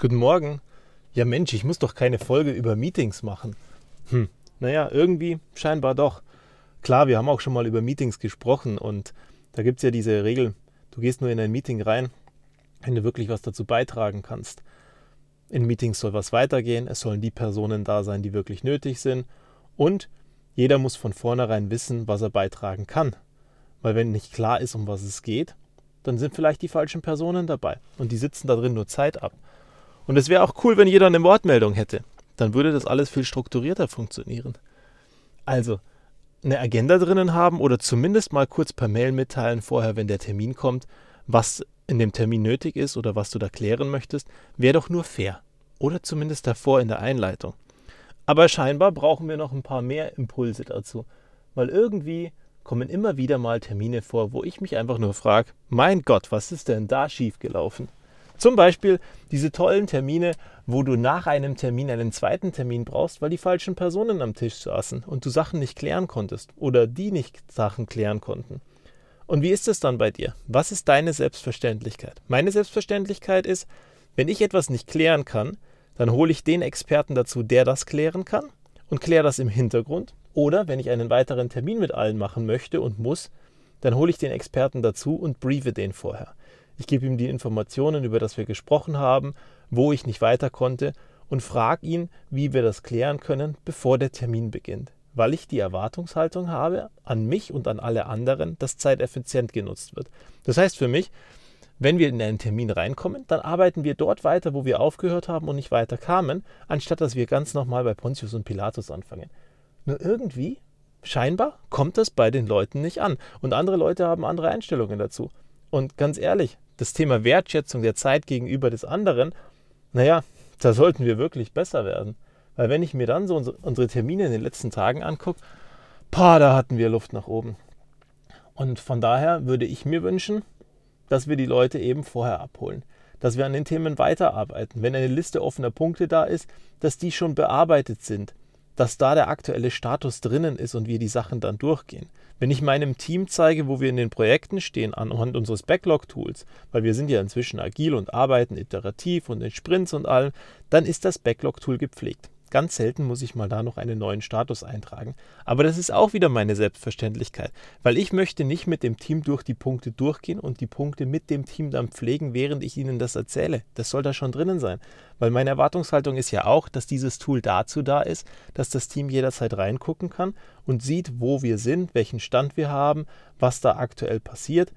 Guten Morgen. Ja Mensch, ich muss doch keine Folge über Meetings machen. Hm, naja, irgendwie scheinbar doch. Klar, wir haben auch schon mal über Meetings gesprochen und da gibt es ja diese Regel, du gehst nur in ein Meeting rein, wenn du wirklich was dazu beitragen kannst. In Meetings soll was weitergehen, es sollen die Personen da sein, die wirklich nötig sind und jeder muss von vornherein wissen, was er beitragen kann. Weil wenn nicht klar ist, um was es geht, dann sind vielleicht die falschen Personen dabei und die sitzen da drin nur Zeit ab. Und es wäre auch cool, wenn jeder eine Wortmeldung hätte. Dann würde das alles viel strukturierter funktionieren. Also, eine Agenda drinnen haben oder zumindest mal kurz per Mail mitteilen vorher, wenn der Termin kommt, was in dem Termin nötig ist oder was du da klären möchtest, wäre doch nur fair. Oder zumindest davor in der Einleitung. Aber scheinbar brauchen wir noch ein paar mehr Impulse dazu. Weil irgendwie kommen immer wieder mal Termine vor, wo ich mich einfach nur frage, mein Gott, was ist denn da schiefgelaufen? Zum Beispiel diese tollen Termine, wo du nach einem Termin einen zweiten Termin brauchst, weil die falschen Personen am Tisch saßen und du Sachen nicht klären konntest oder die nicht Sachen klären konnten. Und wie ist es dann bei dir? Was ist deine Selbstverständlichkeit? Meine Selbstverständlichkeit ist, wenn ich etwas nicht klären kann, dann hole ich den Experten dazu, der das klären kann und kläre das im Hintergrund. Oder wenn ich einen weiteren Termin mit allen machen möchte und muss, dann hole ich den Experten dazu und briefe den vorher. Ich gebe ihm die Informationen, über das wir gesprochen haben, wo ich nicht weiter konnte und frage ihn, wie wir das klären können, bevor der Termin beginnt, weil ich die Erwartungshaltung habe an mich und an alle anderen, dass Zeit effizient genutzt wird. Das heißt für mich, wenn wir in einen Termin reinkommen, dann arbeiten wir dort weiter, wo wir aufgehört haben und nicht weiter kamen, anstatt dass wir ganz nochmal bei Pontius und Pilatus anfangen. Nur irgendwie, scheinbar, kommt das bei den Leuten nicht an. Und andere Leute haben andere Einstellungen dazu. Und ganz ehrlich, das Thema Wertschätzung der Zeit gegenüber des anderen, naja, da sollten wir wirklich besser werden. Weil wenn ich mir dann so unsere Termine in den letzten Tagen angucke, pa, da hatten wir Luft nach oben. Und von daher würde ich mir wünschen, dass wir die Leute eben vorher abholen. Dass wir an den Themen weiterarbeiten. Wenn eine Liste offener Punkte da ist, dass die schon bearbeitet sind. Dass da der aktuelle Status drinnen ist und wir die Sachen dann durchgehen. Wenn ich meinem Team zeige, wo wir in den Projekten stehen, anhand unseres Backlog-Tools, weil wir sind ja inzwischen agil und arbeiten iterativ und in Sprints und allem, dann ist das Backlog-Tool gepflegt. Ganz selten muss ich mal da noch einen neuen Status eintragen. Aber das ist auch wieder meine Selbstverständlichkeit, weil ich möchte nicht mit dem Team durch die Punkte durchgehen und die Punkte mit dem Team dann pflegen, während ich ihnen das erzähle. Das soll da schon drinnen sein. Weil meine Erwartungshaltung ist ja auch, dass dieses Tool dazu da ist, dass das Team jederzeit reingucken kann und sieht, wo wir sind, welchen Stand wir haben, was da aktuell passiert,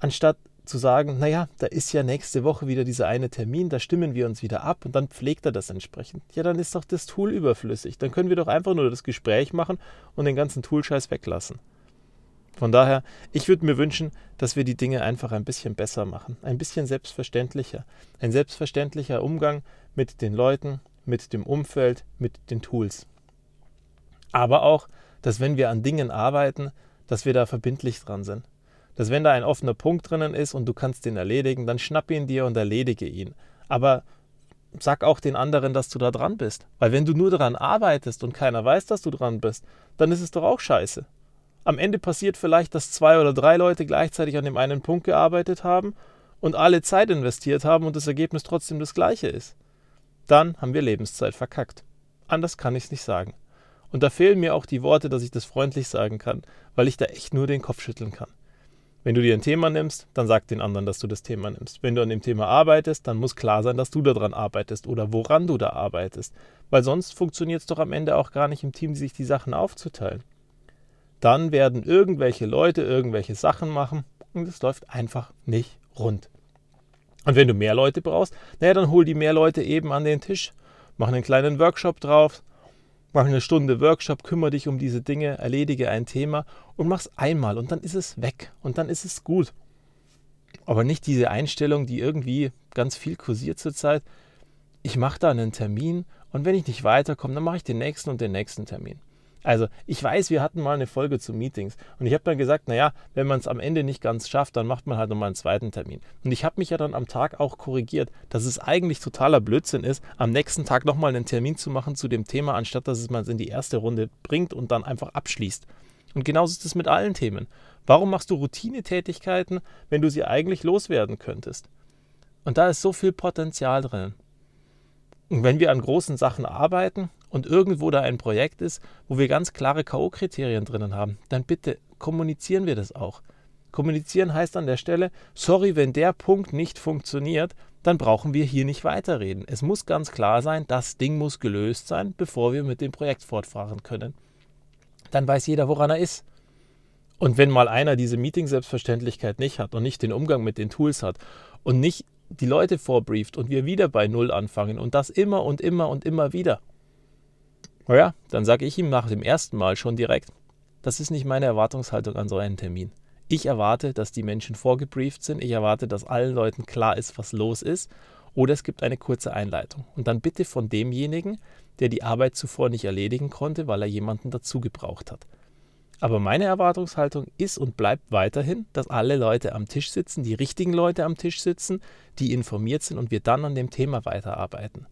anstatt zu sagen, naja, da ist ja nächste Woche wieder dieser eine Termin, da stimmen wir uns wieder ab und dann pflegt er das entsprechend. Ja, dann ist doch das Tool überflüssig. Dann können wir doch einfach nur das Gespräch machen und den ganzen Toolscheiß weglassen. Von daher, ich würde mir wünschen, dass wir die Dinge einfach ein bisschen besser machen, ein bisschen selbstverständlicher. Ein selbstverständlicher Umgang mit den Leuten, mit dem Umfeld, mit den Tools. Aber auch, dass wenn wir an Dingen arbeiten, dass wir da verbindlich dran sind dass wenn da ein offener Punkt drinnen ist und du kannst den erledigen, dann schnapp ihn dir und erledige ihn. Aber sag auch den anderen, dass du da dran bist. Weil wenn du nur daran arbeitest und keiner weiß, dass du dran bist, dann ist es doch auch scheiße. Am Ende passiert vielleicht, dass zwei oder drei Leute gleichzeitig an dem einen Punkt gearbeitet haben und alle Zeit investiert haben und das Ergebnis trotzdem das gleiche ist. Dann haben wir Lebenszeit verkackt. Anders kann ich es nicht sagen. Und da fehlen mir auch die Worte, dass ich das freundlich sagen kann, weil ich da echt nur den Kopf schütteln kann. Wenn du dir ein Thema nimmst, dann sag den anderen, dass du das Thema nimmst. Wenn du an dem Thema arbeitest, dann muss klar sein, dass du daran arbeitest oder woran du da arbeitest. Weil sonst funktioniert es doch am Ende auch gar nicht im Team, sich die Sachen aufzuteilen. Dann werden irgendwelche Leute irgendwelche Sachen machen und es läuft einfach nicht rund. Und wenn du mehr Leute brauchst, naja, dann hol die mehr Leute eben an den Tisch. Mach einen kleinen Workshop drauf, Mach eine Stunde Workshop, kümmere dich um diese Dinge, erledige ein Thema und mach's einmal und dann ist es weg und dann ist es gut. Aber nicht diese Einstellung, die irgendwie ganz viel kursiert zurzeit. Ich mache da einen Termin und wenn ich nicht weiterkomme, dann mache ich den nächsten und den nächsten Termin. Also ich weiß, wir hatten mal eine Folge zu Meetings und ich habe dann gesagt, naja, wenn man es am Ende nicht ganz schafft, dann macht man halt nochmal einen zweiten Termin. Und ich habe mich ja dann am Tag auch korrigiert, dass es eigentlich totaler Blödsinn ist, am nächsten Tag nochmal einen Termin zu machen zu dem Thema, anstatt dass es man es in die erste Runde bringt und dann einfach abschließt. Und genauso ist es mit allen Themen. Warum machst du Routinetätigkeiten, wenn du sie eigentlich loswerden könntest? Und da ist so viel Potenzial drin. Und wenn wir an großen Sachen arbeiten und irgendwo da ein Projekt ist, wo wir ganz klare K.O.-Kriterien drinnen haben, dann bitte kommunizieren wir das auch. Kommunizieren heißt an der Stelle, sorry, wenn der Punkt nicht funktioniert, dann brauchen wir hier nicht weiterreden. Es muss ganz klar sein, das Ding muss gelöst sein, bevor wir mit dem Projekt fortfahren können. Dann weiß jeder, woran er ist. Und wenn mal einer diese Meeting-Selbstverständlichkeit nicht hat und nicht den Umgang mit den Tools hat und nicht die Leute vorbrieft und wir wieder bei Null anfangen und das immer und immer und immer wieder, naja, dann sage ich ihm nach dem ersten Mal schon direkt, das ist nicht meine Erwartungshaltung an so einen Termin. Ich erwarte, dass die Menschen vorgebrieft sind, ich erwarte, dass allen Leuten klar ist, was los ist, oder es gibt eine kurze Einleitung. Und dann bitte von demjenigen, der die Arbeit zuvor nicht erledigen konnte, weil er jemanden dazu gebraucht hat. Aber meine Erwartungshaltung ist und bleibt weiterhin, dass alle Leute am Tisch sitzen, die richtigen Leute am Tisch sitzen, die informiert sind und wir dann an dem Thema weiterarbeiten.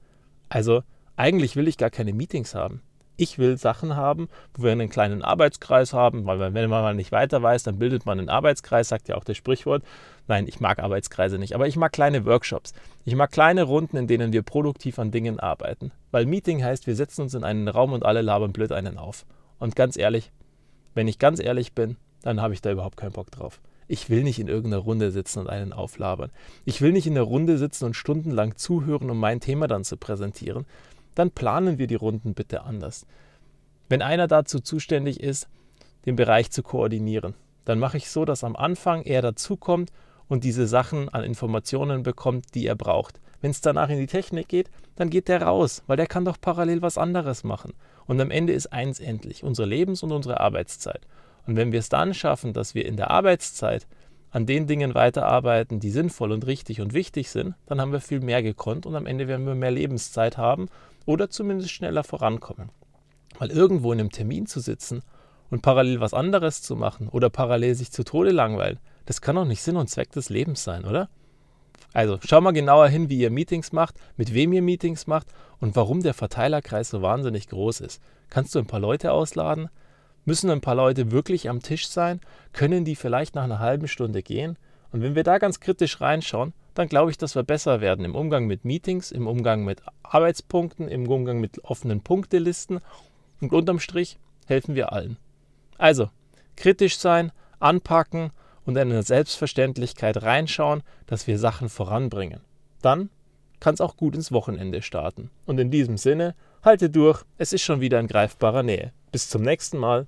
Also eigentlich will ich gar keine Meetings haben. Ich will Sachen haben, wo wir einen kleinen Arbeitskreis haben, weil wenn man mal nicht weiter weiß, dann bildet man einen Arbeitskreis, sagt ja auch das Sprichwort. Nein, ich mag Arbeitskreise nicht, aber ich mag kleine Workshops. Ich mag kleine Runden, in denen wir produktiv an Dingen arbeiten. Weil Meeting heißt, wir setzen uns in einen Raum und alle labern blöd einen auf. Und ganz ehrlich, wenn ich ganz ehrlich bin, dann habe ich da überhaupt keinen Bock drauf. Ich will nicht in irgendeiner Runde sitzen und einen auflabern. Ich will nicht in der Runde sitzen und stundenlang zuhören, um mein Thema dann zu präsentieren. Dann planen wir die Runden bitte anders. Wenn einer dazu zuständig ist, den Bereich zu koordinieren, dann mache ich so, dass am Anfang er dazukommt und diese Sachen an Informationen bekommt, die er braucht. Wenn es danach in die Technik geht, dann geht der raus, weil der kann doch parallel was anderes machen. Und am Ende ist eins endlich, unsere Lebens- und unsere Arbeitszeit. Und wenn wir es dann schaffen, dass wir in der Arbeitszeit an den Dingen weiterarbeiten, die sinnvoll und richtig und wichtig sind, dann haben wir viel mehr gekonnt und am Ende werden wir mehr Lebenszeit haben oder zumindest schneller vorankommen. Weil irgendwo in einem Termin zu sitzen und parallel was anderes zu machen oder parallel sich zu Tode langweilen, das kann doch nicht Sinn und Zweck des Lebens sein, oder? Also schau mal genauer hin, wie ihr Meetings macht, mit wem ihr Meetings macht und warum der Verteilerkreis so wahnsinnig groß ist. Kannst du ein paar Leute ausladen? Müssen ein paar Leute wirklich am Tisch sein? Können die vielleicht nach einer halben Stunde gehen? Und wenn wir da ganz kritisch reinschauen, dann glaube ich, dass wir besser werden im Umgang mit Meetings, im Umgang mit Arbeitspunkten, im Umgang mit offenen Punktelisten und unterm Strich helfen wir allen. Also, kritisch sein, anpacken und in eine Selbstverständlichkeit reinschauen, dass wir Sachen voranbringen. Dann kann es auch gut ins Wochenende starten. Und in diesem Sinne, halte durch, es ist schon wieder in greifbarer Nähe. Bis zum nächsten Mal.